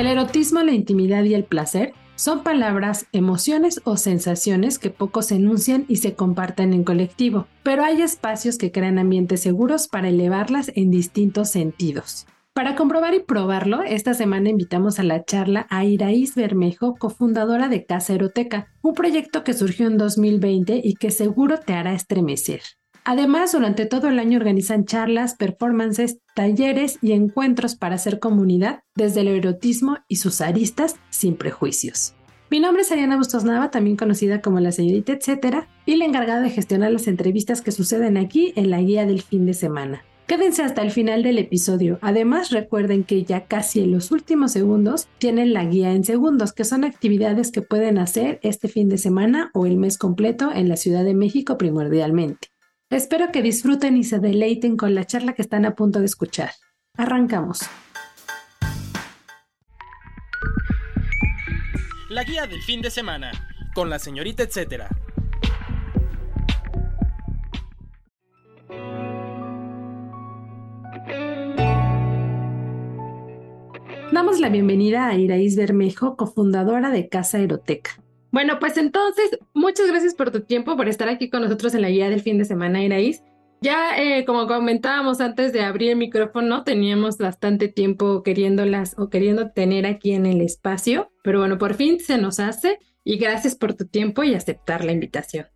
El erotismo, la intimidad y el placer son palabras, emociones o sensaciones que pocos enuncian y se comparten en colectivo, pero hay espacios que crean ambientes seguros para elevarlas en distintos sentidos. Para comprobar y probarlo, esta semana invitamos a la charla a Iraís Bermejo, cofundadora de Casa Eroteca, un proyecto que surgió en 2020 y que seguro te hará estremecer. Además, durante todo el año organizan charlas, performances, talleres y encuentros para hacer comunidad desde el erotismo y sus aristas sin prejuicios. Mi nombre es Ariana Bustos Nava, también conocida como la señorita etcétera, y la encargada de gestionar las entrevistas que suceden aquí en la guía del fin de semana. Quédense hasta el final del episodio. Además, recuerden que ya casi en los últimos segundos tienen la guía en segundos, que son actividades que pueden hacer este fin de semana o el mes completo en la Ciudad de México primordialmente. Espero que disfruten y se deleiten con la charla que están a punto de escuchar. Arrancamos. La guía del fin de semana, con la señorita etcétera. Damos la bienvenida a Iraís Bermejo, cofundadora de Casa Eroteca. Bueno, pues entonces, muchas gracias por tu tiempo, por estar aquí con nosotros en la guía del fin de semana, Iraís. Ya, eh, como comentábamos antes de abrir el micrófono, teníamos bastante tiempo queriéndolas o queriendo tener aquí en el espacio, pero bueno, por fin se nos hace y gracias por tu tiempo y aceptar la invitación.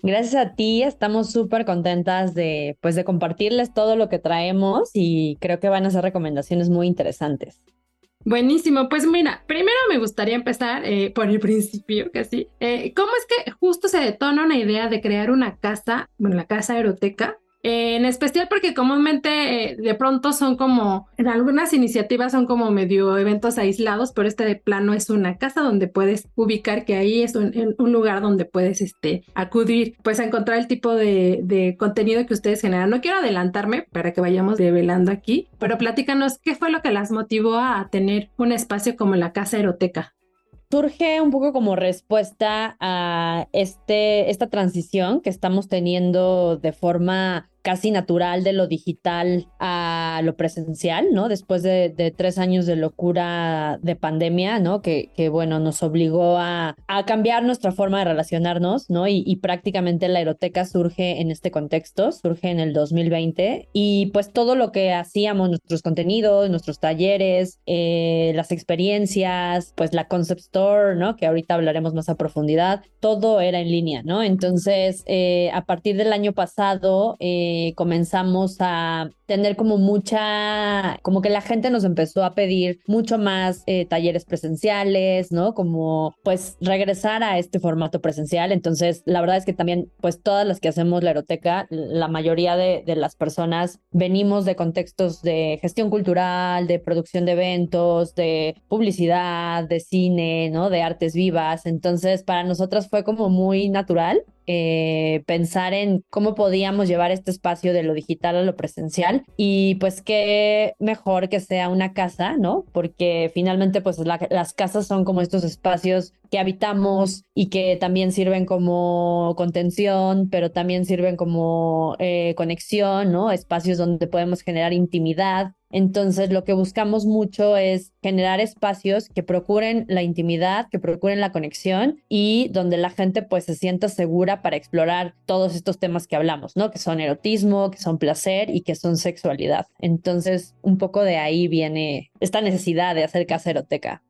Gracias a ti, estamos súper contentas de, pues, de compartirles todo lo que traemos y creo que van a ser recomendaciones muy interesantes. Buenísimo, pues mira, primero me gustaría empezar eh, por el principio, casi. Eh, ¿Cómo es que justo se detona una idea de crear una casa, bueno, la casa eroteca, en especial porque comúnmente eh, de pronto son como, en algunas iniciativas son como medio eventos aislados, pero este de plano es una casa donde puedes ubicar que ahí es un, lugar donde puedes este, acudir, pues a encontrar el tipo de, de, contenido que ustedes generan. No quiero adelantarme para que vayamos develando aquí, pero platícanos qué fue lo que las motivó a tener un espacio como la casa eroteca surge un poco como respuesta a este, esta transición que estamos teniendo de forma casi natural de lo digital a lo presencial, ¿no? Después de, tres años de locura de pandemia, ¿no? Que, que bueno, nos obligó a, a, cambiar nuestra forma de relacionarnos, ¿no? Y, y, prácticamente la eroteca surge en este contexto, surge en el 2020 y pues todo lo que hacíamos, nuestros contenidos, nuestros talleres, eh, las experiencias, pues la concept store, ¿no? Que ahorita hablaremos más a profundidad, todo era en línea, ¿no? Entonces, eh, a partir del año pasado, eh, eh, comenzamos a tener como mucha, como que la gente nos empezó a pedir mucho más eh, talleres presenciales, ¿no? Como pues regresar a este formato presencial. Entonces, la verdad es que también, pues todas las que hacemos la eroteca, la mayoría de, de las personas venimos de contextos de gestión cultural, de producción de eventos, de publicidad, de cine, ¿no? De artes vivas. Entonces, para nosotras fue como muy natural eh, pensar en cómo podíamos llevar este espacio de lo digital a lo presencial y pues qué mejor que sea una casa, ¿no? Porque finalmente pues las casas son como estos espacios que habitamos y que también sirven como contención, pero también sirven como eh, conexión, ¿no? Espacios donde podemos generar intimidad. Entonces, lo que buscamos mucho es generar espacios que procuren la intimidad, que procuren la conexión y donde la gente pues se sienta segura para explorar todos estos temas que hablamos, ¿no? Que son erotismo, que son placer y que son sexualidad. Entonces, un poco de ahí viene esta necesidad de hacer caseroteca.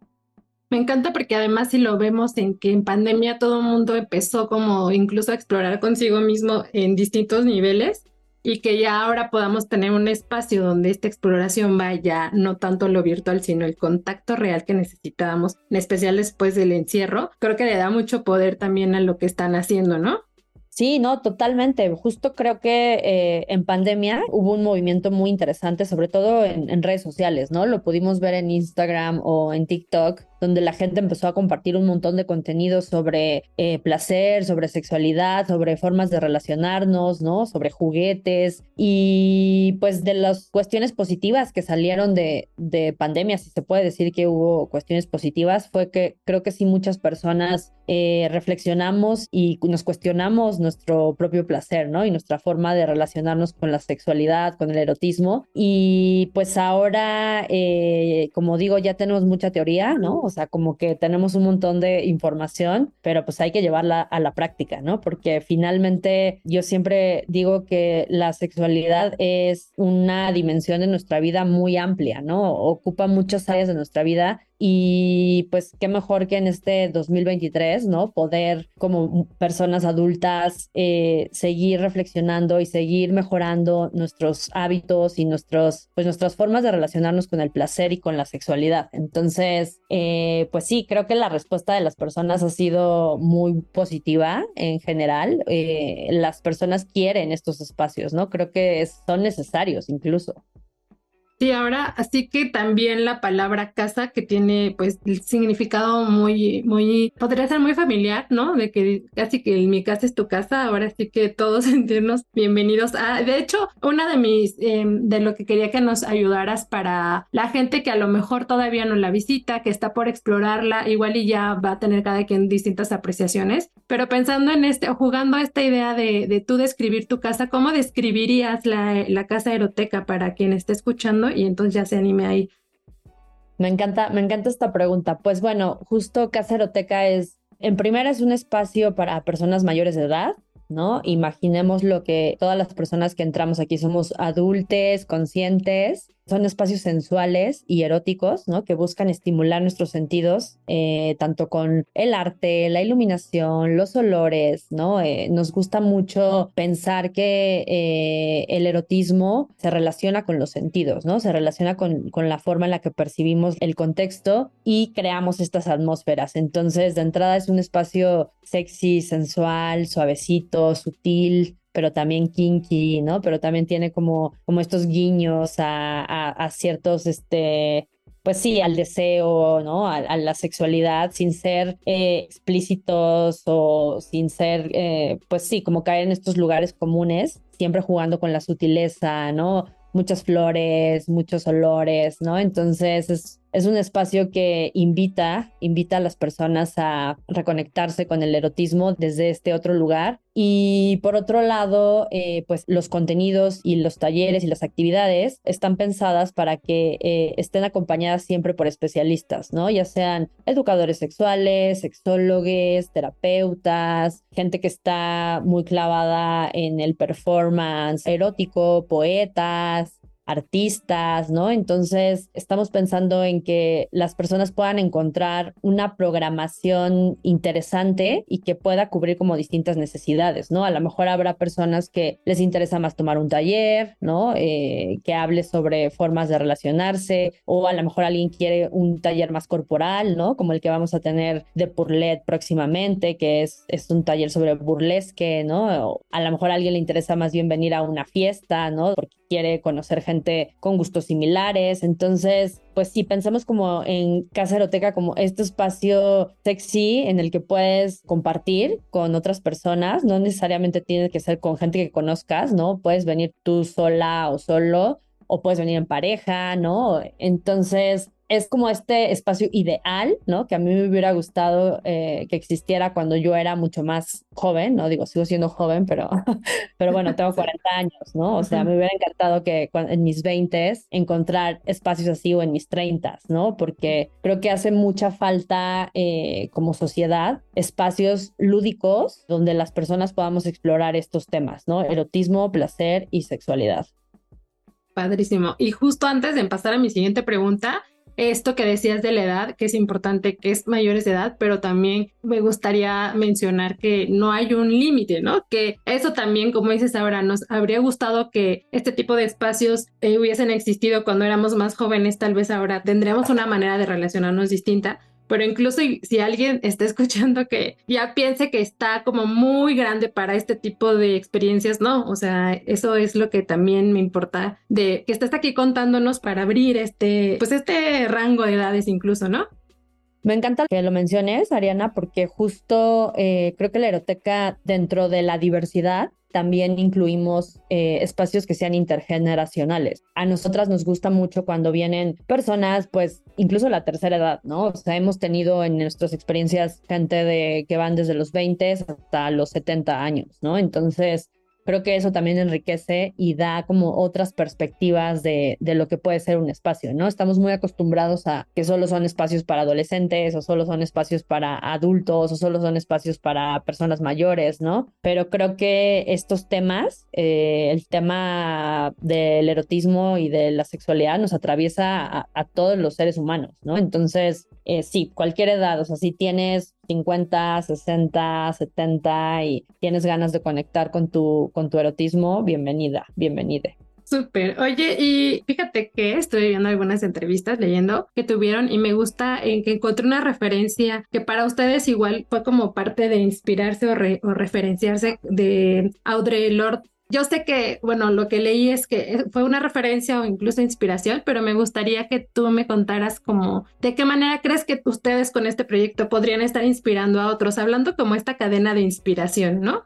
Me encanta porque además si lo vemos en que en pandemia todo el mundo empezó como incluso a explorar consigo mismo en distintos niveles y que ya ahora podamos tener un espacio donde esta exploración vaya no tanto lo virtual, sino el contacto real que necesitábamos, en especial después del encierro, creo que le da mucho poder también a lo que están haciendo, ¿no? Sí, no, totalmente. Justo creo que eh, en pandemia hubo un movimiento muy interesante, sobre todo en, en, redes sociales, ¿no? Lo pudimos ver en Instagram o en TikTok, donde la gente empezó a compartir un montón de contenido sobre eh, placer, sobre sexualidad, sobre formas de relacionarnos, ¿no? Sobre juguetes y pues de las cuestiones positivas que salieron de, de pandemia, si se puede decir que hubo cuestiones positivas, fue que creo que sí muchas personas eh, reflexionamos y nos cuestionamos nuestro propio placer, ¿no? Y nuestra forma de relacionarnos con la sexualidad, con el erotismo. Y pues ahora, eh, como digo, ya tenemos mucha teoría, ¿no? O sea, como que tenemos un montón de información, pero pues hay que llevarla a la práctica, ¿no? Porque finalmente yo siempre digo que la sexualidad es una dimensión de nuestra vida muy amplia, ¿no? Ocupa muchas áreas de nuestra vida y pues qué mejor que en este 2023, ¿no? Poder como personas adultas eh, seguir reflexionando y seguir mejorando nuestros hábitos y nuestros, pues nuestras formas de relacionarnos con el placer y con la sexualidad. Entonces, eh, pues sí, creo que la respuesta de las personas ha sido muy positiva en general. Eh, las personas quieren estos espacios, ¿no? Creo que son necesarios incluso. Sí, ahora así que también la palabra casa que tiene pues el significado muy, muy, podría ser muy familiar, ¿no? De que casi que mi casa es tu casa, ahora sí que todos sentirnos bienvenidos a, de hecho, una de mis, em, de lo que quería que nos ayudaras para la gente que a lo mejor todavía no la visita, que está por explorarla, igual y ya va a tener cada quien distintas apreciaciones, pero pensando en este, jugando esta idea de, de tú describir tu casa, ¿cómo describirías la, la casa eroteca para quien esté escuchando? Y entonces ya se anime ahí. Me encanta, me encanta esta pregunta. Pues bueno, justo Caseroteca es, en primera es un espacio para personas mayores de edad, ¿no? Imaginemos lo que todas las personas que entramos aquí somos adultos, conscientes, son espacios sensuales y eróticos, ¿no? Que buscan estimular nuestros sentidos, eh, tanto con el arte, la iluminación, los olores, ¿no? Eh, nos gusta mucho pensar que eh, el erotismo se relaciona con los sentidos, ¿no? Se relaciona con, con la forma en la que percibimos el contexto y creamos estas atmósferas. Entonces, de entrada es un espacio sexy, sensual, suavecito, sutil, pero también kinky, ¿no? Pero también tiene como, como estos guiños a, a, ciertos, este, pues sí, al deseo, ¿no? A, la sexualidad sin ser eh, explícitos o sin ser, eh, pues sí, como caer en estos lugares comunes, siempre jugando con la sutileza, ¿no? Muchas flores, muchos olores, ¿no? Entonces es es un espacio que invita, invita a las personas a reconectarse con el erotismo desde este otro lugar. Y por otro lado, eh, pues los contenidos y los talleres y las actividades están pensadas para que eh, estén acompañadas siempre por especialistas, ¿no? Ya sean educadores sexuales, sexólogos, terapeutas, gente que está muy clavada en el performance erótico, poetas, artistas, ¿no? Entonces, estamos pensando en que las personas puedan encontrar una programación interesante y que pueda cubrir como distintas necesidades, ¿no? A lo mejor habrá personas que les interesa más tomar un taller, ¿no? Eh, que hable sobre formas de relacionarse, o a lo mejor alguien quiere un taller más corporal, ¿no? Como el que vamos a tener de Purlet próximamente, que es, es un taller sobre burlesque, ¿no? A lo mejor a alguien le interesa más bien venir a una fiesta, ¿no? Porque quiere conocer gente con gustos similares. Entonces, pues sí, pensamos como en Casa Eroteca como este espacio sexy en el que puedes compartir con otras personas. No necesariamente tiene que ser con gente que conozcas, ¿no? Puedes venir tú sola o solo o puedes venir en pareja, ¿no? Entonces, es como este espacio ideal, ¿no? Que a mí me hubiera gustado eh, que existiera cuando yo era mucho más joven, ¿no? Digo, sigo siendo joven, pero, pero bueno, tengo 40 años, ¿no? O sea, me hubiera encantado que en mis 20 encontrar espacios así o en mis 30, ¿no? Porque creo que hace mucha falta eh, como sociedad espacios lúdicos donde las personas podamos explorar estos temas, ¿no? Erotismo, placer y sexualidad. Padrísimo. Y justo antes de pasar a mi siguiente pregunta, esto que decías de la edad, que es importante que es mayores de edad, pero también me gustaría mencionar que no hay un límite, ¿no? Que eso también, como dices ahora, nos habría gustado que este tipo de espacios eh, hubiesen existido cuando éramos más jóvenes, tal vez ahora tendríamos una manera de relacionarnos distinta, pero incluso si alguien está escuchando que ya piense que está como muy grande para este tipo de experiencias, no, o sea, eso es lo que también me importa de que estés aquí contándonos para abrir este, pues este rango de edades incluso, ¿no? Me encanta que lo menciones, Ariana, porque justo eh, creo que la eroteca dentro de la diversidad también incluimos eh, espacios que sean intergeneracionales. A nosotras nos gusta mucho cuando vienen personas, pues incluso la tercera edad, ¿no? O sea, hemos tenido en nuestras experiencias gente de que van desde los 20 hasta los 70 años, ¿no? Entonces, creo que eso también enriquece y da como otras perspectivas de, de, lo que puede ser un espacio, ¿no? Estamos muy acostumbrados a que solo son espacios para adolescentes o solo son espacios para adultos o solo son espacios para personas mayores, ¿no? Pero creo que estos temas, eh, el tema del erotismo y de la sexualidad nos atraviesa a, todos los seres humanos, ¿no? Entonces, eh, sí, cualquier edad, o sea, si tienes 50, 60, 70 y tienes ganas de conectar con tu, con tu erotismo, bienvenida, bienvenida. Súper. Oye, y fíjate que estoy viendo algunas entrevistas leyendo que tuvieron y me gusta en que encontré una referencia que para ustedes igual fue como parte de inspirarse o, o referenciarse de Audre Lorde yo sé que, bueno, lo que leí es que fue una referencia o incluso inspiración, pero me gustaría que tú me contaras como de qué manera crees que ustedes con este proyecto podrían estar inspirando a otros, hablando como esta cadena de inspiración, ¿no?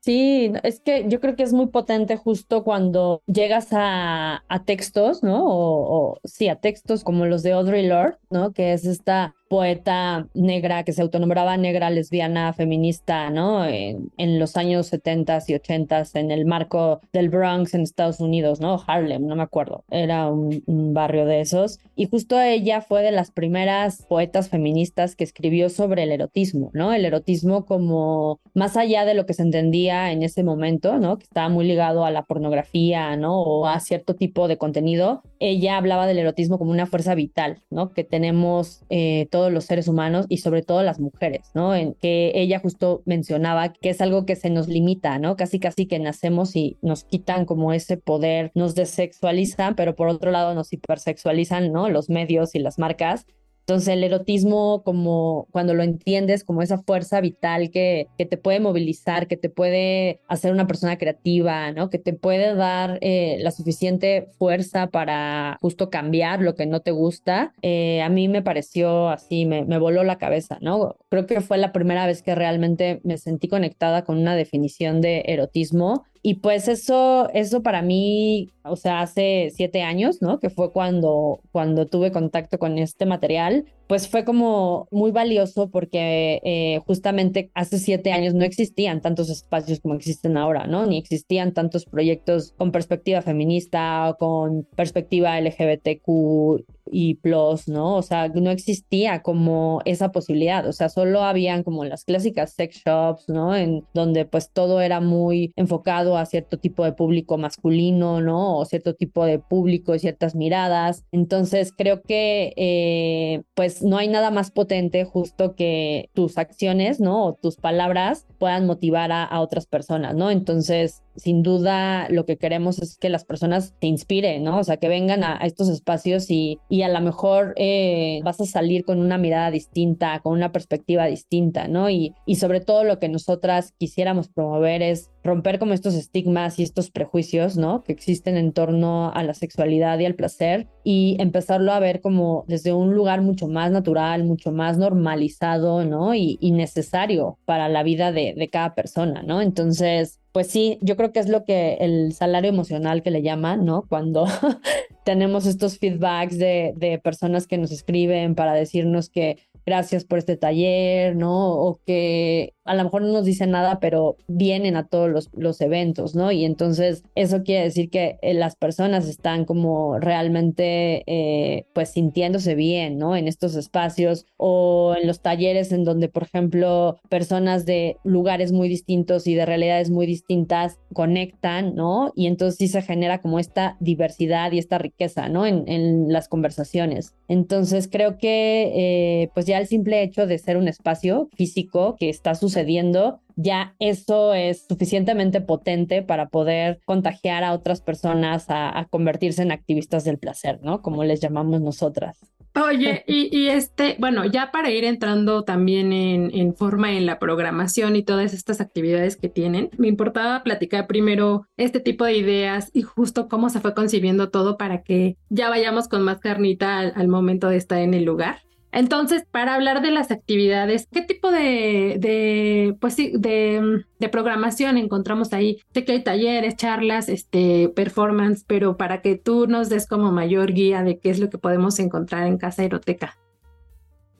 Sí, es que yo creo que es muy potente justo cuando llegas a, textos, ¿no? O, o, sí, a textos como los de Audre Lorde, ¿no? Que es esta poeta negra que se autonombraba negra, lesbiana, feminista, ¿no? En, los años 70 y 80 en el marco del Bronx en Estados Unidos, ¿no? Harlem, no me acuerdo, era un, barrio de esos. Y justo ella fue de las primeras poetas feministas que escribió sobre el erotismo, ¿no? El erotismo como más allá de lo que se entendía en ese momento, ¿no? Que estaba muy ligado a la pornografía, ¿no? O a cierto tipo de contenido. Ella hablaba del erotismo como una fuerza vital, ¿no? Que tenemos eh, todos los seres humanos y sobre todo las mujeres, ¿no? En que ella justo mencionaba que es algo que se nos limita, ¿no? Casi casi que nacemos y nos quitan como ese poder, nos desexualizan, pero por otro lado nos hipersexualizan, ¿no? Los medios y las marcas entonces el erotismo, como cuando lo entiendes, como esa fuerza vital que, que te puede movilizar, que te puede hacer una persona creativa, ¿no? Que te puede dar eh, la suficiente fuerza para justo cambiar lo que no te gusta, eh, a mí me pareció así, me, me voló la cabeza, ¿no? Creo que fue la primera vez que realmente me sentí conectada con una definición de erotismo y pues eso, eso para mí, o sea, hace siete años, ¿no? Que fue cuando, cuando tuve contacto con este material, pues fue como muy valioso porque eh, justamente hace siete años no existían tantos espacios como existen ahora, ¿no? Ni existían tantos proyectos con perspectiva feminista o con perspectiva LGBTQ y plus, ¿no? O sea, no existía como esa posibilidad, o sea, solo habían como las clásicas sex shops, ¿no? En donde pues todo era muy enfocado a cierto tipo de público masculino, ¿no? O cierto tipo de público y ciertas miradas. Entonces, creo que eh, pues no hay nada más potente justo que tus acciones, ¿no? O tus palabras puedan motivar a, a otras personas, ¿no? Entonces, sin duda lo que queremos es que las personas te inspiren, ¿no? O sea, que vengan a, estos espacios y, y a lo mejor eh, vas a salir con una mirada distinta, con una perspectiva distinta, ¿no? Y, y sobre todo lo que nosotras quisiéramos promover es romper como estos estigmas y estos prejuicios, ¿no? Que existen en torno a la sexualidad y al placer y empezarlo a ver como desde un lugar mucho más natural, mucho más normalizado, ¿no? Y, y necesario para la vida de, de cada persona, ¿no? Entonces, pues sí, yo creo que es lo que el salario emocional que le llaman, ¿no? Cuando tenemos estos feedbacks de, de, personas que nos escriben para decirnos que gracias por este taller, ¿no? O que a lo mejor no nos dicen nada, pero vienen a todos los, los eventos, ¿no? Y entonces eso quiere decir que eh, las personas están como realmente eh, pues sintiéndose bien, ¿no? En estos espacios o en los talleres en donde, por ejemplo, personas de lugares muy distintos y de realidades muy distintas conectan, ¿no? Y entonces sí se genera como esta diversidad y esta riqueza, ¿no? En, en las conversaciones. Entonces creo que eh, pues ya el simple hecho de ser un espacio físico que está sucediendo sucediendo, ya eso es suficientemente potente para poder contagiar a otras personas a, convertirse en activistas del placer, ¿no? Como les llamamos nosotras. Oye, y, este, bueno, ya para ir entrando también en, en, forma en la programación y todas estas actividades que tienen, me importaba platicar primero este tipo de ideas y justo cómo se fue concibiendo todo para que ya vayamos con más carnita al momento de estar en el lugar. Entonces, para hablar de las actividades, ¿qué tipo de, pues sí, de, programación encontramos ahí? Sé que hay talleres, charlas, este, performance, pero para que tú nos des como mayor guía de qué es lo que podemos encontrar en Casa Aeroteca.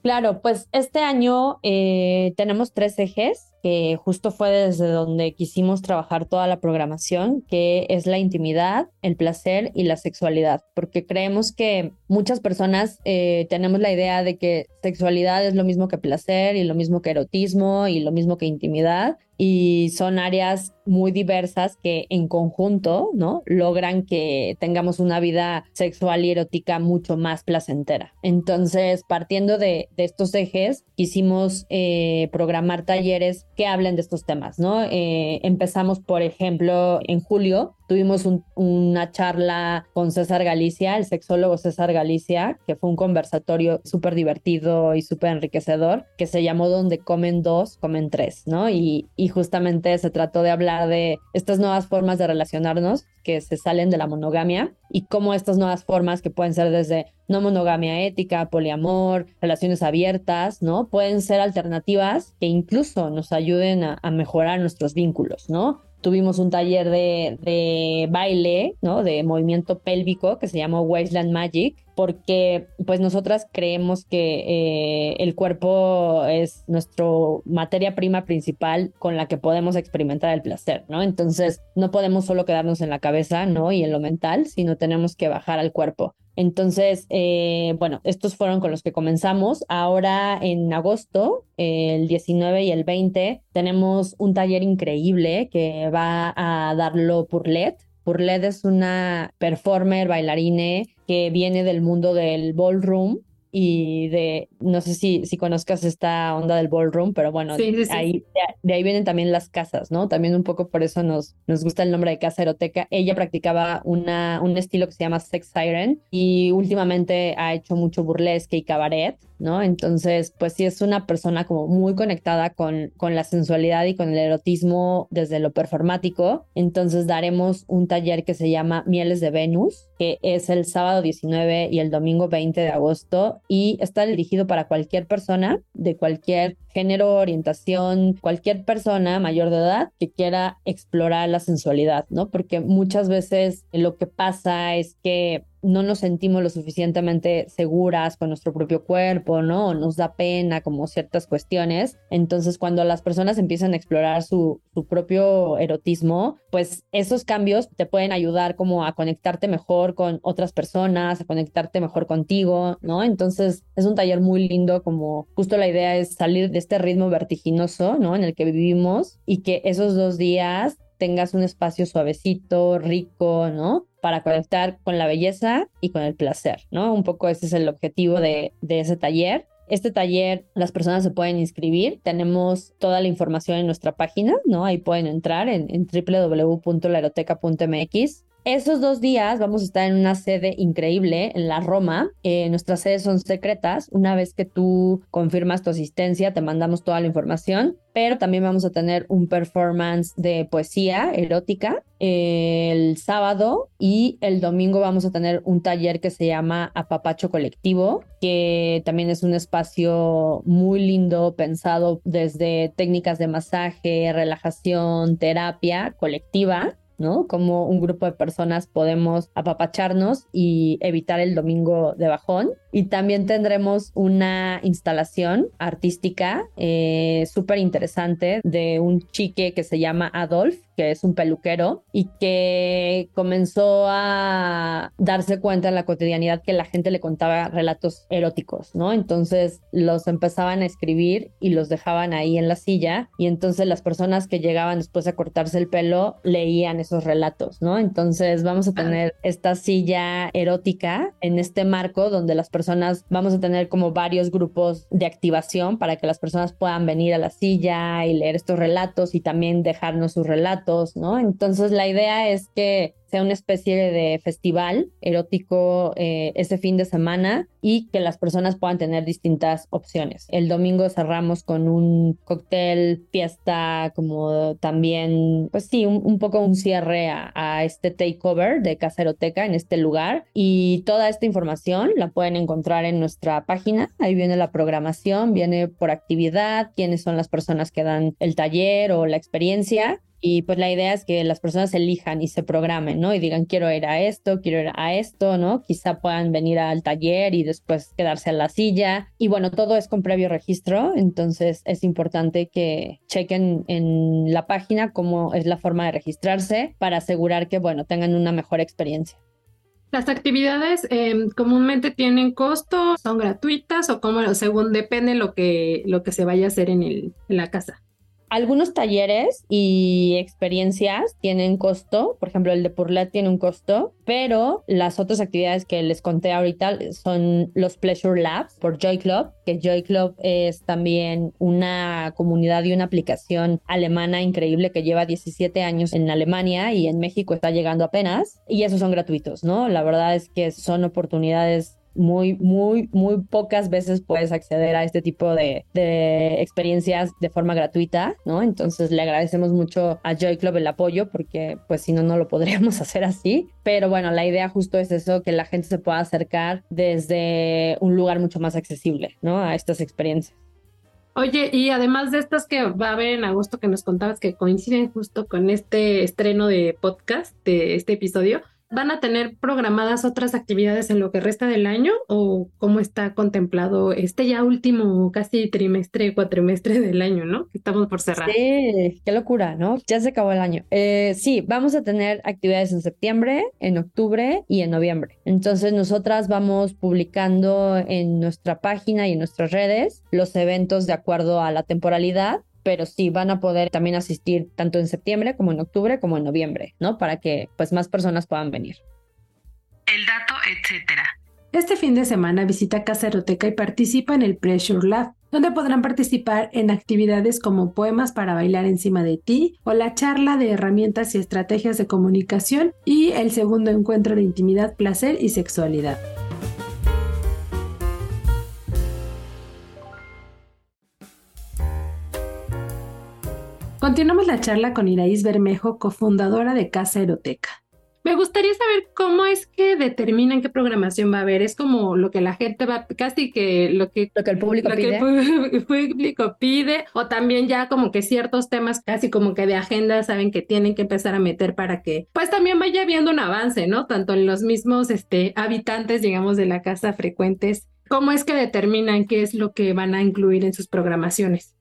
Claro, pues este año eh, tenemos tres ejes que justo fue desde donde quisimos trabajar toda la programación, que es la intimidad, el placer y la sexualidad, porque creemos que muchas personas eh, tenemos la idea de que sexualidad es lo mismo que placer y lo mismo que erotismo y lo mismo que intimidad, y son áreas muy diversas que en conjunto, ¿no? Logran que tengamos una vida sexual y erótica mucho más placentera. Entonces, partiendo de, estos ejes, quisimos eh, programar talleres que hablen de estos temas, ¿no? Eh, empezamos, por ejemplo, en julio Tuvimos una charla con César Galicia, el sexólogo César Galicia, que fue un conversatorio súper divertido y súper enriquecedor, que se llamó Donde comen dos, comen tres, ¿no? Y, y justamente se trató de hablar de estas nuevas formas de relacionarnos que se salen de la monogamia y cómo estas nuevas formas que pueden ser desde no monogamia ética, poliamor, relaciones abiertas, ¿no? Pueden ser alternativas que incluso nos ayuden a, a mejorar nuestros vínculos, ¿no? Tuvimos un taller de, baile, ¿no? De movimiento pélvico que se llamó Wasteland Magic, porque pues nosotras creemos que eh, el cuerpo es nuestra materia prima principal con la que podemos experimentar el placer, ¿no? Entonces no podemos solo quedarnos en la cabeza, ¿no? Y en lo mental, sino tenemos que bajar al cuerpo. Entonces, eh, bueno, estos fueron con los que comenzamos. Ahora en agosto, el 19 y el 20, tenemos un taller increíble que va a darlo Purlet. Purlet es una performer, bailarine que viene del mundo del ballroom y de, no sé si, si conozcas esta onda del ballroom, pero bueno, Ahí, de, ahí vienen también las casas, ¿no? También un poco por eso nos, nos gusta el nombre de Casa Eroteca. Ella practicaba una, un estilo que se llama Sex Siren y últimamente ha hecho mucho burlesque y cabaret. ¿No? Entonces, pues sí es una persona como muy conectada con, con la sensualidad y con el erotismo desde lo performático. Entonces daremos un taller que se llama Mieles de Venus, que es el sábado 19 y el domingo 20 de agosto y está dirigido para cualquier persona de cualquier género, orientación, cualquier persona mayor de edad que quiera explorar la sensualidad, ¿no? Porque muchas veces lo que pasa es que no nos sentimos lo suficientemente seguras con nuestro propio cuerpo, ¿no? nos da pena como ciertas cuestiones. Entonces, cuando las personas empiezan a explorar su, su propio erotismo, pues esos cambios te pueden ayudar como a conectarte mejor con otras personas, a conectarte mejor contigo, ¿no? Entonces, es un taller muy lindo como justo la idea es salir de este ritmo vertiginoso, ¿no? En el que vivimos y que esos dos días tengas un espacio suavecito, rico, ¿no? Para conectar con la belleza y con el placer, ¿no? Un poco ese es el objetivo de, ese taller. Este taller las personas se pueden inscribir. Tenemos toda la información en nuestra página, ¿no? Ahí pueden entrar en, en www.laeroteca.mx esos dos días vamos a estar en una sede increíble en la Roma. Eh, nuestras sedes son secretas. Una vez que tú confirmas tu asistencia, te mandamos toda la información. Pero también vamos a tener un performance de poesía erótica eh, el sábado y el domingo vamos a tener un taller que se llama Apapacho Colectivo, que también es un espacio muy lindo pensado desde técnicas de masaje, relajación, terapia colectiva ¿no? Como un grupo de personas podemos apapacharnos y evitar el domingo de bajón. Y también tendremos una instalación artística eh, súper interesante de un chique que se llama Adolf, que es un peluquero y que comenzó a darse cuenta en la cotidianidad que la gente le contaba relatos eróticos, ¿no? Entonces los empezaban a escribir y los dejaban ahí en la silla y entonces las personas que llegaban después a cortarse el pelo leían esos relatos, ¿no? Entonces vamos a tener esta silla erótica en este marco donde las personas vamos a tener como varios grupos de activación para que las personas puedan venir a la silla y leer estos relatos y también dejarnos sus relatos ¿no? Entonces la idea es que sea una especie de festival erótico eh, ese fin de semana y que las personas puedan tener distintas opciones. El domingo cerramos con un cóctel, fiesta, como también, pues sí, un, poco un cierre a, a, este takeover de Casa Eroteca en este lugar. Y toda esta información la pueden encontrar en nuestra página. Ahí viene la programación, viene por actividad, quiénes son las personas que dan el taller o la experiencia y pues la idea es que las personas elijan y se programen, ¿no? Y digan, quiero ir a esto, quiero ir a esto, ¿no? Quizá puedan venir al taller y después quedarse a la silla. Y bueno, todo es con previo registro, entonces es importante que chequen en la página cómo es la forma de registrarse para asegurar que, bueno, tengan una mejor experiencia. Las actividades em, comúnmente tienen costo, son gratuitas o como según depende lo que, lo que se vaya a hacer en, el, en la casa. Algunos talleres y experiencias tienen costo, por ejemplo el de Purlet tiene un costo, pero las otras actividades que les conté ahorita son los Pleasure Labs por Joy Club, que Joy Club es también una comunidad y una aplicación alemana increíble que lleva 17 años en Alemania y en México está llegando apenas, y esos son gratuitos, ¿no? La verdad es que son oportunidades muy, muy, muy pocas veces puedes acceder a este tipo de, de, experiencias de forma gratuita, ¿no? Entonces le agradecemos mucho a Joy Club el apoyo porque pues si no, no lo podríamos hacer así. Pero bueno, la idea justo es eso, que la gente se pueda acercar desde un lugar mucho más accesible, ¿no? A estas experiencias. Oye, y además de estas que va a haber en agosto que nos contabas que coinciden justo con este estreno de podcast, de este episodio, ¿Van a tener programadas otras actividades en lo que resta del año o cómo está contemplado este ya último casi trimestre, cuatrimestre del año, ¿no? Estamos por cerrar. Sí, qué locura, ¿no? Ya se acabó el año. Eh, sí, vamos a tener actividades en septiembre, en octubre y en noviembre. Entonces nosotras vamos publicando en nuestra página y en nuestras redes los eventos de acuerdo a la temporalidad pero sí van a poder también asistir tanto en septiembre como en octubre como en noviembre, ¿no? Para que pues más personas puedan venir. El dato, etcétera. Este fin de semana visita Casa Eroteca y participa en el Pressure Lab, donde podrán participar en actividades como poemas para bailar encima de ti o la charla de herramientas y estrategias de comunicación y el segundo encuentro de intimidad, placer y sexualidad. Continuamos la charla con Iraís Bermejo, cofundadora de Casa Eroteca. Me gustaría saber cómo es que determinan qué programación va a haber. Es como lo que la gente va, casi que lo que, lo que el público pide. el público pide, o también ya como que ciertos temas casi como que de agenda saben que tienen que empezar a meter para que pues también vaya habiendo un avance, ¿no? Tanto en los mismos este, habitantes, digamos, de la casa frecuentes. ¿Cómo es que determinan qué es lo que van a incluir en sus programaciones?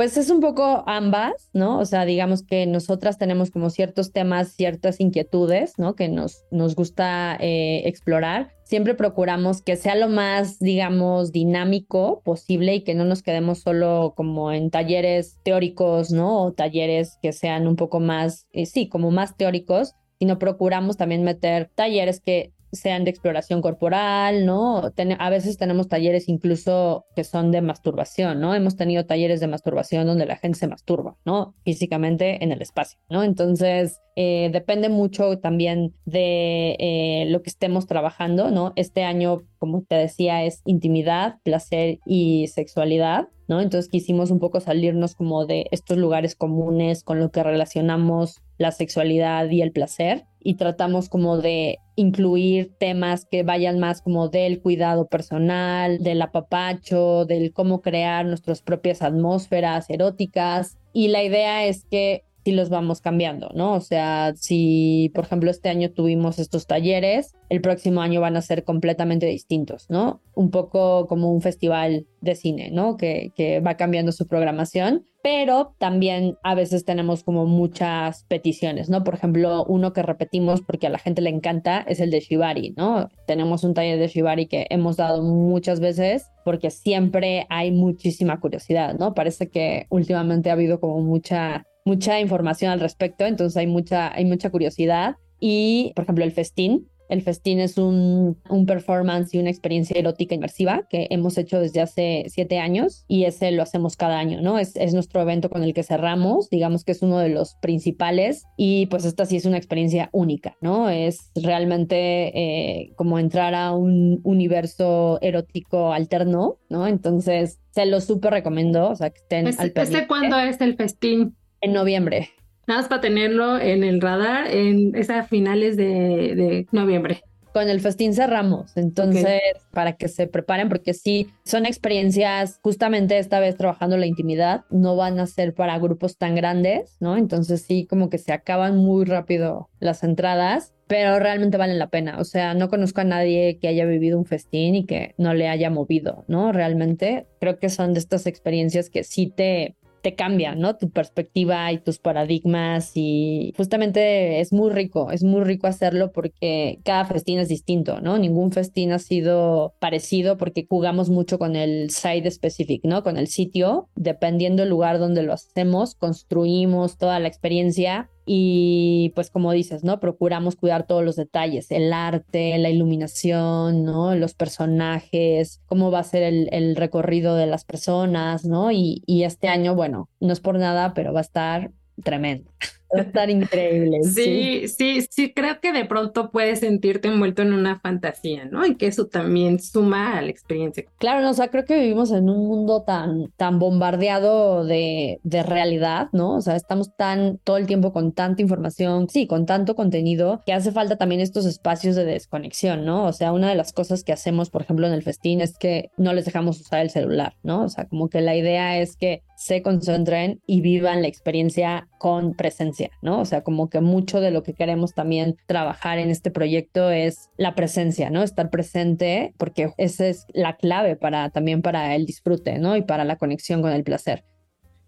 Pues es un poco ambas, ¿no? O sea, digamos que nosotras tenemos como ciertos temas, ciertas inquietudes, ¿no? Que nos, nos gusta eh, explorar. Siempre procuramos que sea lo más, digamos, dinámico posible y que no nos quedemos solo como en talleres teóricos, ¿no? O talleres que sean un poco más, eh, sí, como más teóricos, sino procuramos también meter talleres que sean de exploración corporal, ¿no? a veces tenemos talleres incluso que son de masturbación, ¿no? Hemos tenido talleres de masturbación donde la gente se masturba, ¿no? Físicamente en el espacio, ¿no? Entonces, eh, depende mucho también de eh, lo que estemos trabajando, ¿no? Este año, como te decía, es intimidad, placer y sexualidad. ¿No? Entonces quisimos un poco salirnos como de estos lugares comunes con lo que relacionamos la sexualidad y el placer y tratamos como de incluir temas que vayan más como del cuidado personal, del apapacho, del cómo crear nuestras propias atmósferas eróticas y la idea es que si los vamos cambiando, ¿no? O sea, si por ejemplo este año tuvimos estos talleres, el próximo año van a ser completamente distintos, ¿no? Un poco como un festival de cine, ¿no? Que, que va cambiando su programación, pero también a veces tenemos como muchas peticiones, ¿no? Por ejemplo, uno que repetimos porque a la gente le encanta es el de Shibari, ¿no? Tenemos un taller de Shibari que hemos dado muchas veces porque siempre hay muchísima curiosidad, ¿no? Parece que últimamente ha habido como mucha mucha información al respecto, entonces hay mucha, hay mucha curiosidad. Y, por ejemplo, el festín, El festín es un, un performance y una experiencia erótica inmersiva que hemos hecho desde hace siete años y ese lo hacemos cada año, ¿no? Es, es nuestro evento con el que cerramos, digamos que es uno de los principales y pues esta sí es una experiencia única, ¿no? Es realmente eh, como entrar a un universo erótico alterno, ¿no? Entonces, se lo súper recomiendo, o sea, que estén ¿Este, al este pendiente. cuándo es el festín? En noviembre. Nada más para tenerlo en el radar en esas finales de, de noviembre. Con el festín cerramos, entonces para que se preparen, porque sí, son experiencias, justamente esta vez trabajando la intimidad, no van a ser para grupos tan grandes, ¿no? Entonces sí, como que se acaban muy rápido las entradas, pero realmente valen la pena. O sea, no conozco a nadie que haya vivido un festín y que no le haya movido, ¿no? Realmente creo que son de estas experiencias que sí te te cambian, ¿no? Tu perspectiva y tus paradigmas y justamente es muy rico, es muy rico hacerlo porque cada festín es distinto, ¿no? Ningún festín ha sido parecido porque jugamos mucho con el site specific, ¿no? Con el sitio, dependiendo del lugar donde lo hacemos, construimos toda la experiencia y pues como dices, ¿no? Procuramos cuidar todos los detalles, el arte, la iluminación, ¿no? Los personajes, cómo va a ser el, el recorrido de las personas, ¿no? Y, y, este año, bueno, no es por nada, pero va a estar tremendo. Va a estar increíble. Sí, sí, sí, sí, creo que de pronto puedes sentirte envuelto en una fantasía, ¿no? Y que eso también suma a la experiencia. Claro, no, o sea, creo que vivimos en un mundo tan, tan bombardeado de, de realidad, ¿no? O sea, estamos tan todo el tiempo con tanta información, sí, con tanto contenido, que hace falta también estos espacios de desconexión, ¿no? O sea, una de las cosas que hacemos, por ejemplo, en el festín es que no les dejamos usar el celular, ¿no? O sea, como que la idea es que se concentren y vivan la experiencia con presencia, ¿no? O sea, como que mucho de lo que queremos también trabajar en este proyecto es la presencia, ¿no? Estar presente, porque esa es la clave para también para el disfrute, ¿no? Y para la conexión con el placer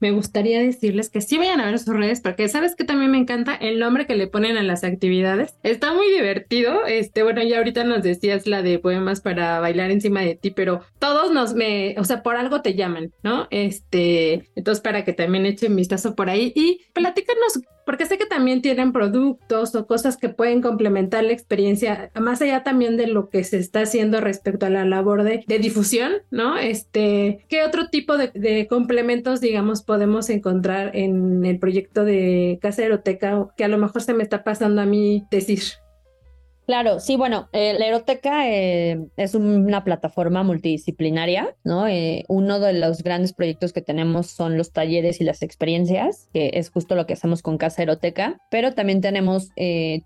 me gustaría decirles que sí vayan a ver sus redes, porque sabes que también me encanta el nombre que le ponen a las actividades. Está muy divertido. Este, bueno, ya ahorita nos decías la de poemas para bailar encima de ti, pero todos nos me, o sea, por algo te llaman, ¿no? Este, entonces para que también echen vistazo por ahí y platícanos porque sé que también tienen productos o cosas que pueden complementar la experiencia, más allá también de lo que se está haciendo respecto a la labor de, difusión, ¿no? Este, ¿qué otro tipo de, complementos, digamos, podemos encontrar en el proyecto de Casa Eroteca que a lo mejor se me está pasando a mí decir? Claro, sí, bueno, eh, la Eroteca eh, es una plataforma multidisciplinaria, ¿no? Eh, uno de los grandes proyectos que tenemos son los talleres y las experiencias, que es justo lo que hacemos con Casa Eroteca, pero también tenemos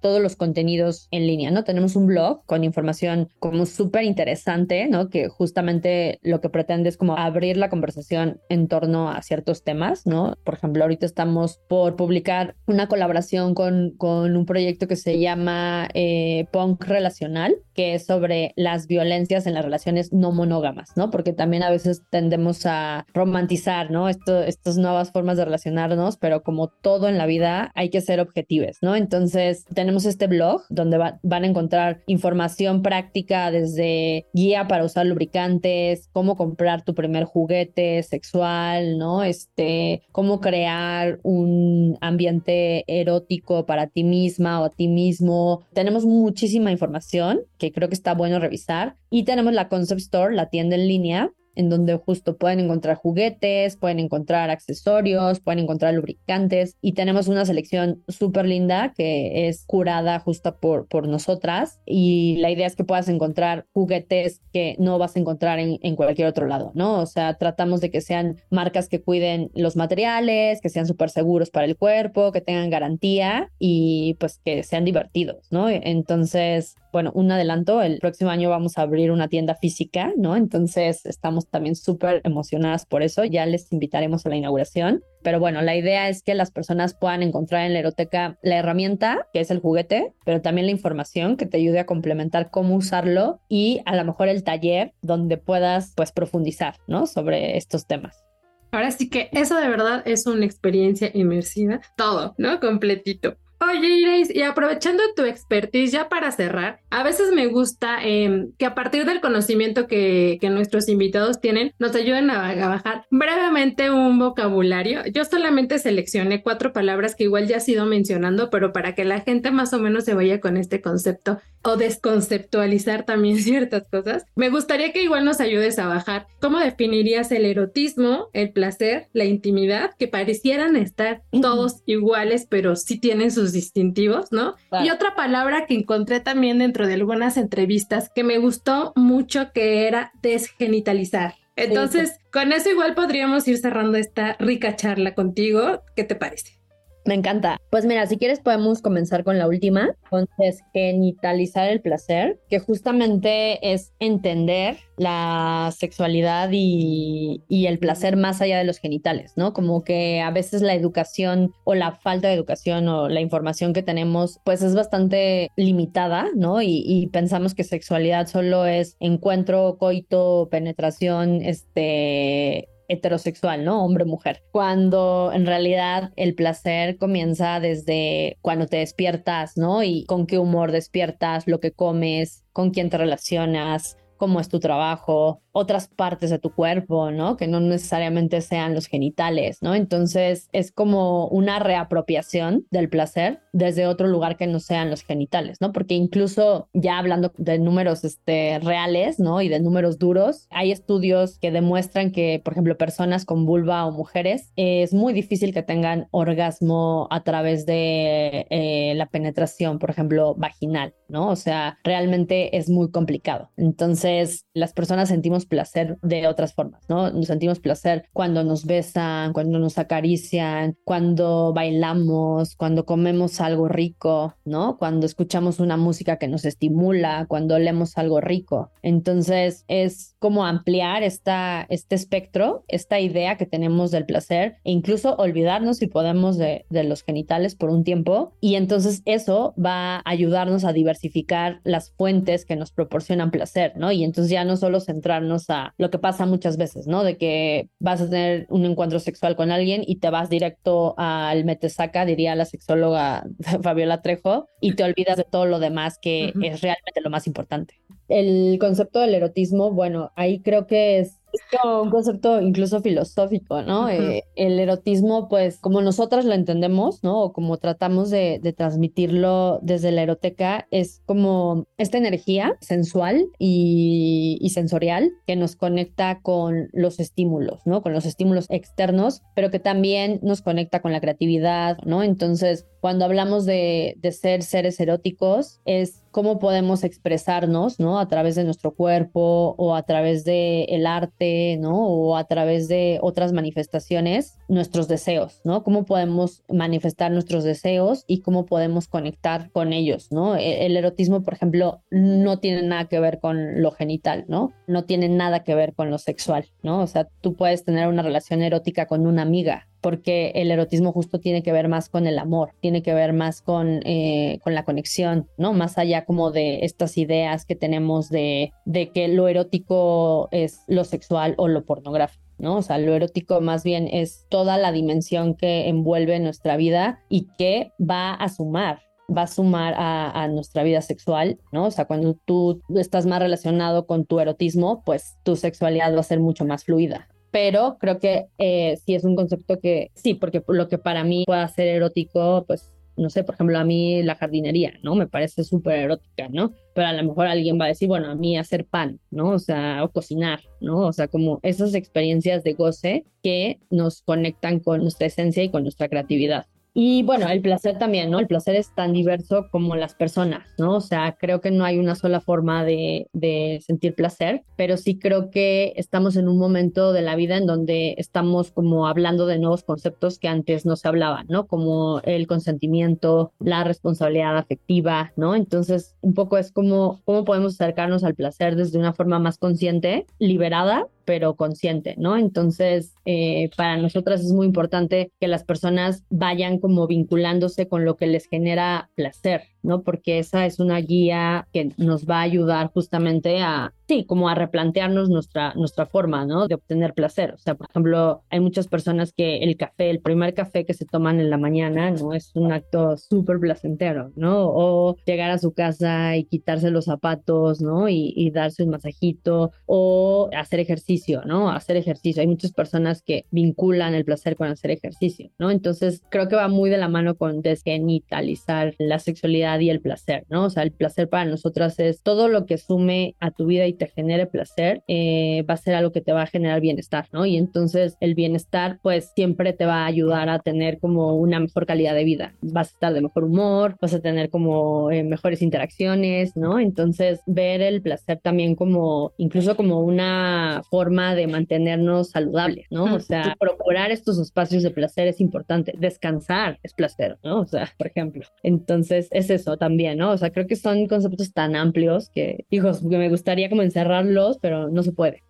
todos los contenidos en línea, ¿no? Tenemos un blog con información como súper interesante, ¿no? Que justamente lo que pretende es como abrir la conversación en torno a ciertos temas, ¿no? Por ejemplo, ahorita estamos por publicar una colaboración con, con un proyecto que se llama punk relacional, que es sobre las violencias en las relaciones no monógamas, ¿no? Porque también a veces tendemos a romantizar, ¿no? Esto, estas nuevas formas de relacionarnos, pero como todo en la vida hay que ser objetivos, ¿no? Entonces tenemos este blog donde va, van a encontrar información práctica desde guía para usar lubricantes, cómo comprar tu primer juguete sexual, ¿no? Este, cómo crear un ambiente erótico para ti misma o a ti mismo. Tenemos muchísima información que creo que está bueno revisar. Y tenemos la Concept Store, la tienda en línea, en donde justo pueden encontrar juguetes, pueden encontrar accesorios, pueden encontrar lubricantes y tenemos una selección súper linda que es curada justo por, por nosotras y la idea es que puedas encontrar juguetes que no vas a encontrar en, en cualquier otro lado, ¿no? O sea, tratamos de que sean marcas que cuiden los materiales, que sean súper seguros para el cuerpo, que tengan garantía y pues que sean divertidos, ¿no? Entonces, bueno, un adelanto, el próximo año vamos a abrir una tienda física, ¿no? Entonces estamos también súper emocionadas por eso, ya les invitaremos a la inauguración. Pero bueno, la idea es que las personas puedan encontrar en la eroteca la herramienta, que es el juguete, pero también la información que te ayude a complementar cómo usarlo y a lo mejor el taller donde puedas pues profundizar, ¿no? Sobre estos temas. Ahora sí que eso de verdad es una experiencia inmersiva, todo, ¿no? Completito. Oye, Iris, y aprovechando tu expertise ya para cerrar, a veces me gusta eh, que a partir del conocimiento que, que, nuestros invitados tienen, nos ayuden a, bajar brevemente un vocabulario. Yo solamente seleccioné cuatro palabras que igual ya he ido mencionando, pero para que la gente más o menos se vaya con este concepto. O desconceptualizar también ciertas cosas, me gustaría que igual nos ayudes a bajar. ¿Cómo definirías el erotismo, el placer, la intimidad, que parecieran estar todos iguales, pero sí tienen sus distintivos, ¿no? Y otra palabra que encontré también dentro de algunas entrevistas que me gustó mucho que era desgenitalizar. Entonces, con eso igual podríamos ir cerrando esta rica charla contigo. ¿Qué te parece? Me encanta. Pues mira, si quieres podemos comenzar con la última, entonces genitalizar el placer, que justamente es entender la sexualidad y, el placer más allá de los genitales, ¿no? Como que a veces la educación o la falta de educación o la información que tenemos pues es bastante limitada, ¿no? Y pensamos que sexualidad solo es encuentro, coito, penetración, este heterosexual, ¿no? Hombre-mujer. Cuando en realidad el placer comienza desde cuando te despiertas, ¿no? Y con qué humor despiertas, lo que comes, con quién te relacionas, cómo es tu trabajo, otras partes de tu cuerpo, ¿no? Que no necesariamente sean los genitales, ¿no? Entonces es como una reapropiación del placer desde otro lugar que no sean los genitales, ¿no? Porque incluso ya hablando de números este, reales, ¿no? Y de números duros, hay estudios que demuestran que, por ejemplo, personas con vulva o mujeres, es muy difícil que tengan orgasmo a través de eh, la penetración, por ejemplo, vaginal, ¿no? O sea, realmente es muy complicado. Entonces, las personas sentimos placer de otras formas, ¿no? Nos sentimos placer cuando nos besan, cuando nos acarician, cuando bailamos, cuando comemos algo rico, ¿no? Cuando escuchamos una música que nos estimula, cuando leemos algo rico. Entonces es como ampliar esta, este espectro, esta idea que tenemos del placer e incluso olvidarnos si podemos de, de los genitales por un tiempo y entonces eso va a ayudarnos a diversificar las fuentes que nos proporcionan placer, ¿no? Y entonces ya no solo centrarnos a lo que pasa muchas veces, ¿no? De que vas a tener un encuentro sexual con alguien y te vas directo al metesaca, diría la sexóloga Fabiola Trejo, y te olvidas de todo lo demás que es realmente lo más importante. El concepto del erotismo, bueno, ahí creo que es es como un concepto incluso filosófico, ¿no? Eh, el erotismo, pues, como nosotras lo entendemos, ¿no? O como tratamos de, transmitirlo desde la eroteca, es como esta energía sensual y, y, sensorial que nos conecta con los estímulos, ¿no? Con los estímulos externos, pero que también nos conecta con la creatividad, ¿no? Entonces, cuando hablamos de, de ser seres eróticos, es cómo podemos expresarnos, ¿no? A través de nuestro cuerpo o a través del el arte, ¿no? O a través de otras manifestaciones, nuestros deseos, ¿no? Cómo podemos manifestar nuestros deseos y cómo podemos conectar con ellos, ¿no? E, el, erotismo, por ejemplo, no tiene nada que ver con lo genital, ¿no? No tiene nada que ver con lo sexual, ¿no? O sea, tú puedes tener una relación erótica con una amiga, porque el erotismo justo tiene que ver más con el amor, tiene que ver más con, eh, con la conexión, ¿no? Más allá como de estas ideas que tenemos de, de que lo erótico es lo sexual o lo pornográfico. ¿no? O sea, lo erótico más bien es toda la dimensión que envuelve nuestra vida y que va a sumar va a sumar a, a, nuestra vida sexual, ¿no? O sea, cuando tú estás más relacionado con tu erotismo, pues tu sexualidad va a ser mucho más fluida pero creo que eh, sí es un concepto que sí, porque lo que para mí pueda ser erótico, pues no sé, por ejemplo, a mí la jardinería, ¿no? Me parece súper erótica, ¿no? Pero a lo mejor alguien va a decir, bueno, a mí hacer pan, ¿no? O sea, o cocinar, ¿no? O sea, como esas experiencias de goce que nos conectan con nuestra esencia y con nuestra creatividad. Y bueno, el placer también, ¿no? El placer es tan diverso como las personas, ¿no? O sea, creo que no hay una sola forma de, de, sentir placer, pero sí creo que estamos en un momento de la vida en donde estamos como hablando de nuevos conceptos que antes no se hablaban, ¿no? Como el consentimiento, la responsabilidad afectiva, ¿no? Entonces, un poco es como cómo podemos acercarnos al placer desde una forma más consciente, liberada, pero consciente, ¿no? Entonces, eh, para nosotras es muy importante que las personas vayan como vinculándose con lo que les genera placer, ¿no? Porque esa es una guía que nos va a ayudar justamente a, sí, como a replantearnos nuestra, nuestra forma, ¿no? De obtener placer. O sea, por ejemplo, hay muchas personas que el café, el primer café que se toman en la mañana, ¿no? Es un acto súper placentero, ¿no? O llegar a su casa y quitarse los zapatos, ¿no? Y, y darse un masajito o hacer ejercicio, ¿no? Hacer ejercicio. Hay muchas personas que vinculan el placer con hacer ejercicio, ¿no? Entonces, creo que va muy de la mano con desgenitalizar la sexualidad intimidad y el placer, ¿no? O sea, el placer para nosotras es todo lo que sume a tu vida y te genere placer, eh, va a ser algo que te va a generar bienestar, ¿no? Y entonces el bienestar, pues siempre te va a ayudar a tener como una mejor calidad de vida. Vas a estar de mejor humor, vas a tener como eh, mejores interacciones, ¿no? Entonces ver el placer también como, incluso como una forma de mantenernos saludables, ¿no? O sea, procurar estos espacios de placer es importante. Descansar es placer, ¿no? O sea, por ejemplo. Entonces es también, ¿no? O sea, creo que son conceptos tan amplios que, hijos, que me gustaría como encerrarlos, pero no se puede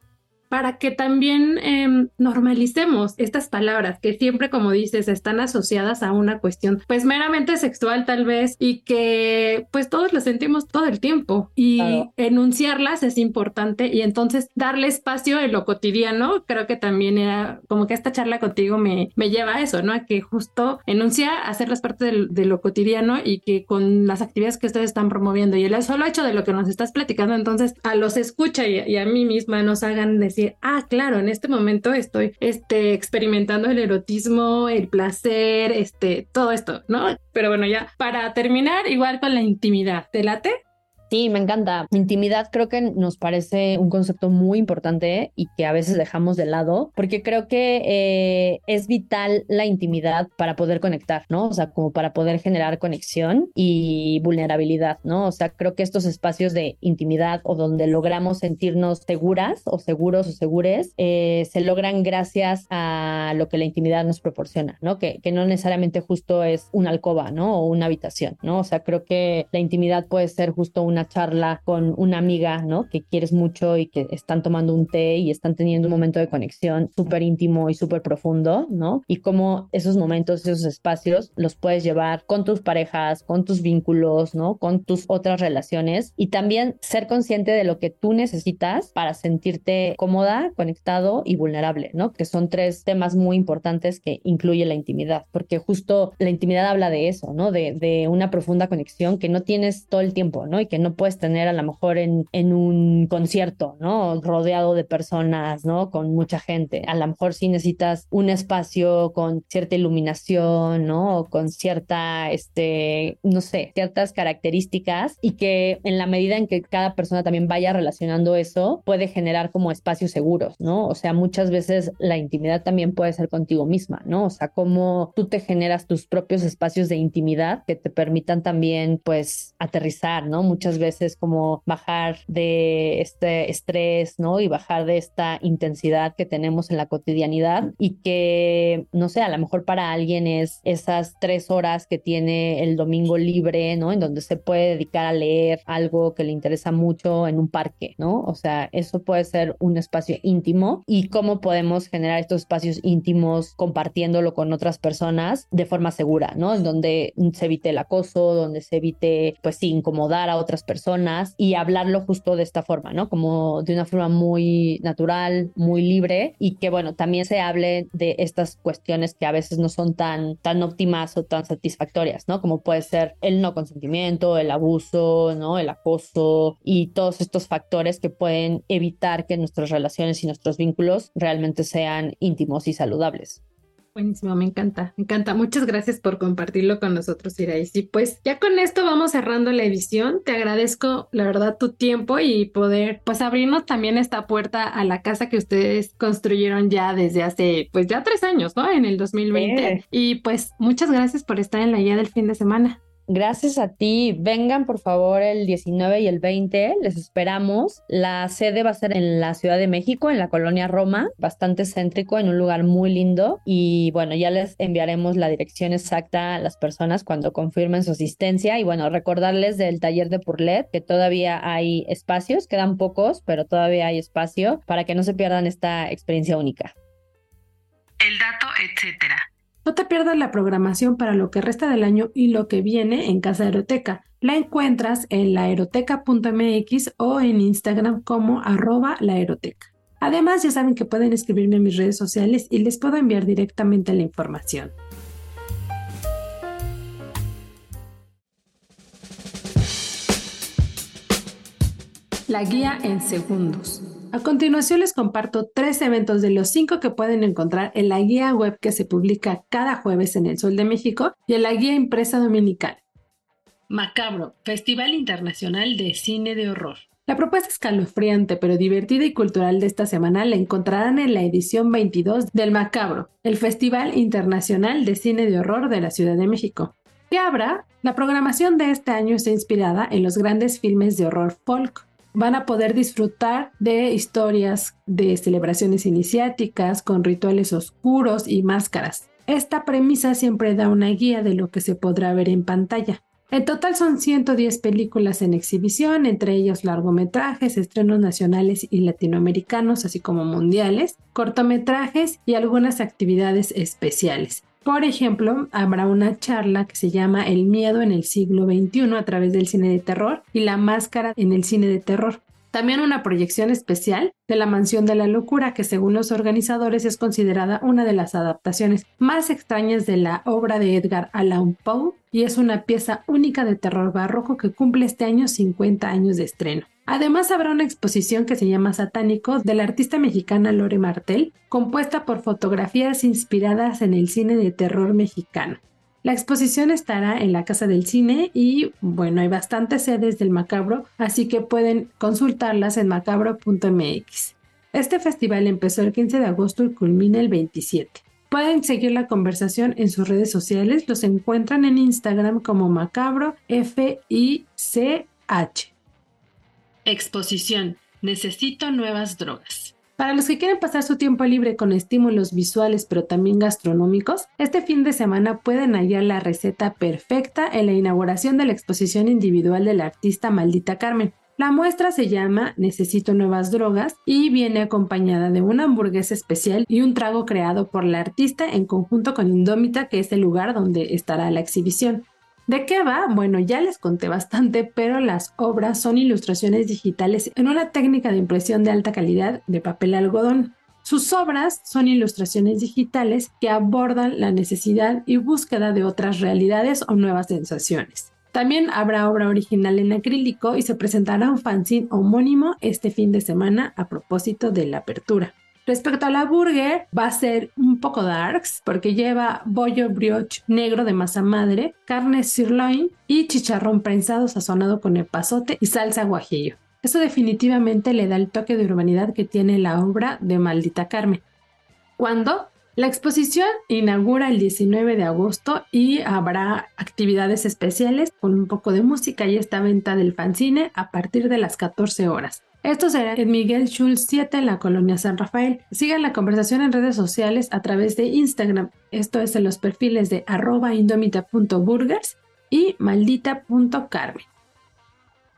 para que también em, normalicemos estas palabras que siempre, como dices, están asociadas a una cuestión pues meramente sexual tal vez y que pues todos lo sentimos todo el tiempo y enunciarlas es importante y entonces darle espacio en lo cotidiano creo que también era como que esta charla contigo me, me lleva a eso, ¿no? A que justo enuncia, hacerlas parte de, lo cotidiano y que con las actividades que ustedes están promoviendo y el solo hecho de lo que nos estás platicando entonces a los escucha y, y a mí misma nos hagan decir ah, claro, en este momento estoy este, experimentando el erotismo, el placer, este, todo esto, ¿no? Pero bueno, ya para terminar, igual con la intimidad, ¿te late? Sí, me encanta. Intimidad creo que nos parece un concepto muy importante y que a veces dejamos de lado, porque creo que eh, es vital la intimidad para poder conectar, ¿no? O sea, como para poder generar conexión y vulnerabilidad, ¿no? O sea, creo que estos espacios de intimidad o donde logramos sentirnos seguras o seguros o segures, eh, se logran gracias a lo que la intimidad nos proporciona, ¿no? Que, que no necesariamente justo es una alcoba, ¿no? O una habitación, ¿no? O sea, creo que la intimidad puede ser justo un una charla con una amiga, ¿no? Que quieres mucho y que están tomando un té y están teniendo un momento de conexión súper íntimo y súper profundo, ¿no? Y cómo esos momentos, esos espacios los puedes llevar con tus parejas, con tus vínculos, ¿no? Con tus otras relaciones y también ser consciente de lo que tú necesitas para sentirte cómoda, conectado y vulnerable, ¿no? Que son tres temas muy importantes que incluye la intimidad, porque justo la intimidad habla de eso, ¿no? De, de una profunda conexión que no tienes todo el tiempo, ¿no? Y que no no puedes tener a lo mejor en, en un concierto, ¿no? Rodeado de personas, ¿no? Con mucha gente. A lo mejor sí necesitas un espacio con cierta iluminación, ¿no? Con cierta, este, no sé, ciertas características y que en la medida en que cada persona también vaya relacionando eso, puede generar como espacios seguros, ¿no? O sea, muchas veces la intimidad también puede ser contigo misma, ¿no? O sea, cómo tú te generas tus propios espacios de intimidad que te permitan también, pues, aterrizar, ¿no? Muchas veces como bajar de este estrés, ¿no? Y bajar de esta intensidad que tenemos en la cotidianidad y que, no sé, a lo mejor para alguien es esas tres horas que tiene el domingo libre, ¿no? En donde se puede dedicar a leer algo que le interesa mucho en un parque, ¿no? O sea, eso puede ser un espacio íntimo y cómo podemos generar estos espacios íntimos compartiéndolo con otras personas de forma segura, ¿no? En donde se evite el acoso, donde se evite, pues sí, incomodar a otras personas y hablarlo justo de esta forma, ¿no? Como de una forma muy natural, muy libre y que, bueno, también se hable de estas cuestiones que a veces no son tan, tan óptimas o tan satisfactorias, ¿no? Como puede ser el no consentimiento, el abuso, ¿no? El acoso y todos estos factores que pueden evitar que nuestras relaciones y nuestros vínculos realmente sean íntimos y saludables. Buenísimo, me encanta, me encanta. Muchas gracias por compartirlo con nosotros, Irais. Y pues ya con esto vamos cerrando la edición. Te agradezco, la verdad, tu tiempo y poder, pues, abrirnos también esta puerta a la casa que ustedes construyeron ya desde hace, pues, ya tres años, ¿no? En el 2020. Y pues, muchas gracias por estar en la guía del fin de semana. Gracias a ti. Vengan por favor el 19 y el 20. Les esperamos. La sede va a ser en la Ciudad de México, en la colonia Roma, bastante céntrico, en un lugar muy lindo. Y bueno, ya les enviaremos la dirección exacta a las personas cuando confirmen su asistencia. Y bueno, recordarles del taller de Purlet que todavía hay espacios, quedan pocos, pero todavía hay espacio para que no se pierdan esta experiencia única. El dato, etcétera. No te pierdas la programación para lo que resta del año y lo que viene en Casa Aeroteca. La encuentras en laeroteca.mx o en Instagram como arroba laeroteca. Además, ya saben que pueden escribirme en mis redes sociales y les puedo enviar directamente la información. La guía en segundos. A continuación les comparto tres eventos de los cinco que pueden encontrar en la guía web que se publica cada jueves en El Sol de México y en la guía impresa dominical. Macabro, Festival Internacional de Cine de Horror. La propuesta escalofriante pero divertida y cultural de esta semana la encontrarán en la edición 22 del Macabro, el Festival Internacional de Cine de Horror de la Ciudad de México. ¿Qué habrá? La programación de este año está inspirada en los grandes filmes de horror folk. Van a poder disfrutar de historias de celebraciones iniciáticas con rituales oscuros y máscaras. Esta premisa siempre da una guía de lo que se podrá ver en pantalla. En total son 110 películas en exhibición, entre ellos largometrajes, estrenos nacionales y latinoamericanos, así como mundiales, cortometrajes y algunas actividades especiales. Por ejemplo, habrá una charla que se llama El miedo en el siglo XXI a través del cine de terror y la máscara en el cine de terror. También una proyección especial de La Mansión de la Locura, que según los organizadores es considerada una de las adaptaciones más extrañas de la obra de Edgar Allan Poe y es una pieza única de terror barroco que cumple este año 50 años de estreno. Además habrá una exposición que se llama Satánico de la artista mexicana Lore Martel, compuesta por fotografías inspiradas en el cine de terror mexicano. La exposición estará en la Casa del Cine y bueno, hay bastantes sedes del Macabro, así que pueden consultarlas en macabro.mx. Este festival empezó el 15 de agosto y culmina el 27. Pueden seguir la conversación en sus redes sociales, los encuentran en Instagram como Macabro. Exposición. Necesito nuevas drogas. Para los que quieren pasar su tiempo libre con estímulos visuales pero también gastronómicos, este fin de semana pueden hallar la receta perfecta en la inauguración de la exposición individual del artista Maldita Carmen. La muestra se llama Necesito nuevas drogas y viene acompañada de una hamburguesa especial y un trago creado por la artista en conjunto con Indómita, que es el lugar donde estará la exhibición. ¿De qué va? Bueno, ya les conté bastante, pero las obras son ilustraciones digitales en una técnica de impresión de alta calidad de papel algodón. Sus obras son ilustraciones digitales que abordan la necesidad y búsqueda de otras realidades o nuevas sensaciones. También habrá obra original en acrílico y se presentará un fanzine homónimo este fin de semana a propósito de la apertura. Respecto a la burger, va a ser un poco darks porque lleva bollo brioche negro de masa madre, carne sirloin y chicharrón prensado sazonado con epazote y salsa guajillo. Eso definitivamente le da el toque de urbanidad que tiene la obra de Maldita Carmen. ¿Cuándo? La exposición inaugura el 19 de agosto y habrá actividades especiales con un poco de música y esta venta del fanzine a partir de las 14 horas. Esto será en Miguel Schulz 7 en la colonia San Rafael. Sigan la conversación en redes sociales a través de Instagram. Esto es en los perfiles de arroba indomita.burgers y maldita.carmen.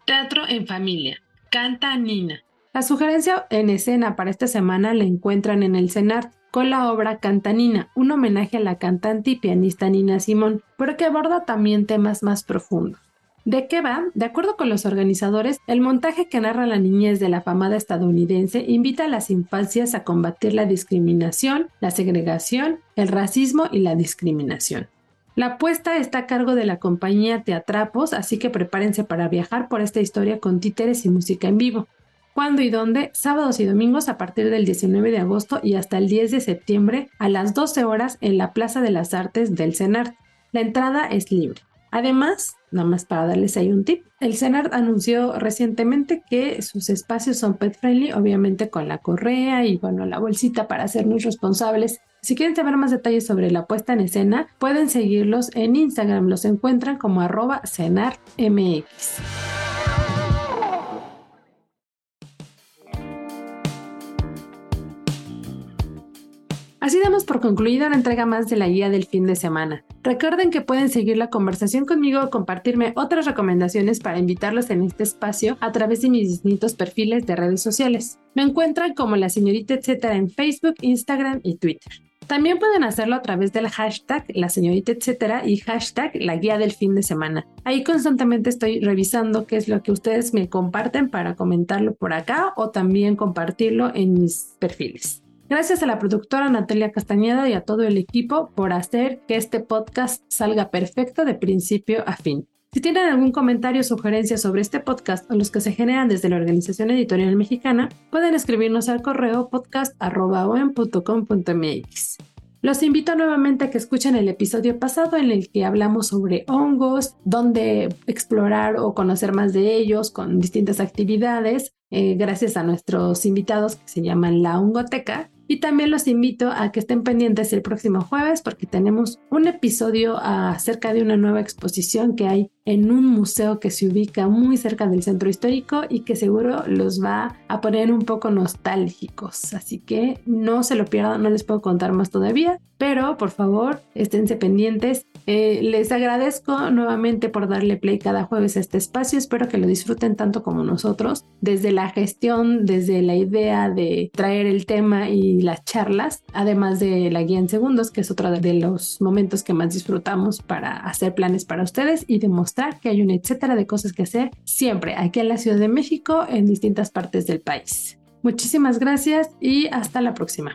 Teatro en familia. Canta Nina. La sugerencia en escena para esta semana la encuentran en el CENAR con la obra Cantanina, un homenaje a la cantante y pianista Nina Simón, pero que aborda también temas más profundos. ¿De qué va? De acuerdo con los organizadores, el montaje que narra la niñez de la famada estadounidense invita a las infancias a combatir la discriminación, la segregación, el racismo y la discriminación. La apuesta está a cargo de la compañía Teatrapos, así que prepárense para viajar por esta historia con títeres y música en vivo. ¿Cuándo y dónde? Sábados y domingos a partir del 19 de agosto y hasta el 10 de septiembre a las 12 horas en la Plaza de las Artes del CENART. La entrada es libre. Además, nada más para darles ahí un tip, el CENART anunció recientemente que sus espacios son pet friendly, obviamente con la correa y bueno, la bolsita para hacernos responsables. Si quieren saber más detalles sobre la puesta en escena, pueden seguirlos en Instagram, los encuentran como arroba CenartMX. Así damos por concluida una entrega más de la guía del fin de semana. Recuerden que pueden seguir la conversación conmigo o compartirme otras recomendaciones para invitarlos en este espacio a través de mis distintos perfiles de redes sociales. Me encuentran como la señorita etcétera en Facebook, Instagram y Twitter. También pueden hacerlo a través del hashtag la señorita etcétera y hashtag la guía del fin de semana. Ahí constantemente estoy revisando qué es lo que ustedes me comparten para comentarlo por acá o también compartirlo en mis perfiles. Gracias a la productora Natalia Castañeda y a todo el equipo por hacer que este podcast salga perfecto de principio a fin. Si tienen algún comentario o sugerencia sobre este podcast o los que se generan desde la Organización Editorial Mexicana, pueden escribirnos al correo podcast.com.mx. Los invito nuevamente a que escuchen el episodio pasado en el que hablamos sobre hongos, dónde explorar o conocer más de ellos con distintas actividades, eh, gracias a nuestros invitados que se llaman La Hongoteca. Y también los invito a que estén pendientes el próximo jueves porque tenemos un episodio acerca de una nueva exposición que hay en un museo que se ubica muy cerca del centro histórico y que seguro los va a poner un poco nostálgicos. Así que no se lo pierdan, no les puedo contar más todavía, pero por favor esténse pendientes. Eh, les agradezco nuevamente por darle play cada jueves a este espacio. Espero que lo disfruten tanto como nosotros. Desde la gestión, desde la idea de traer el tema y las charlas, además de la guía en segundos, que es otro de los momentos que más disfrutamos para hacer planes para ustedes y demostrar que hay un etcétera de cosas que hacer siempre aquí en la Ciudad de México, en distintas partes del país. Muchísimas gracias y hasta la próxima.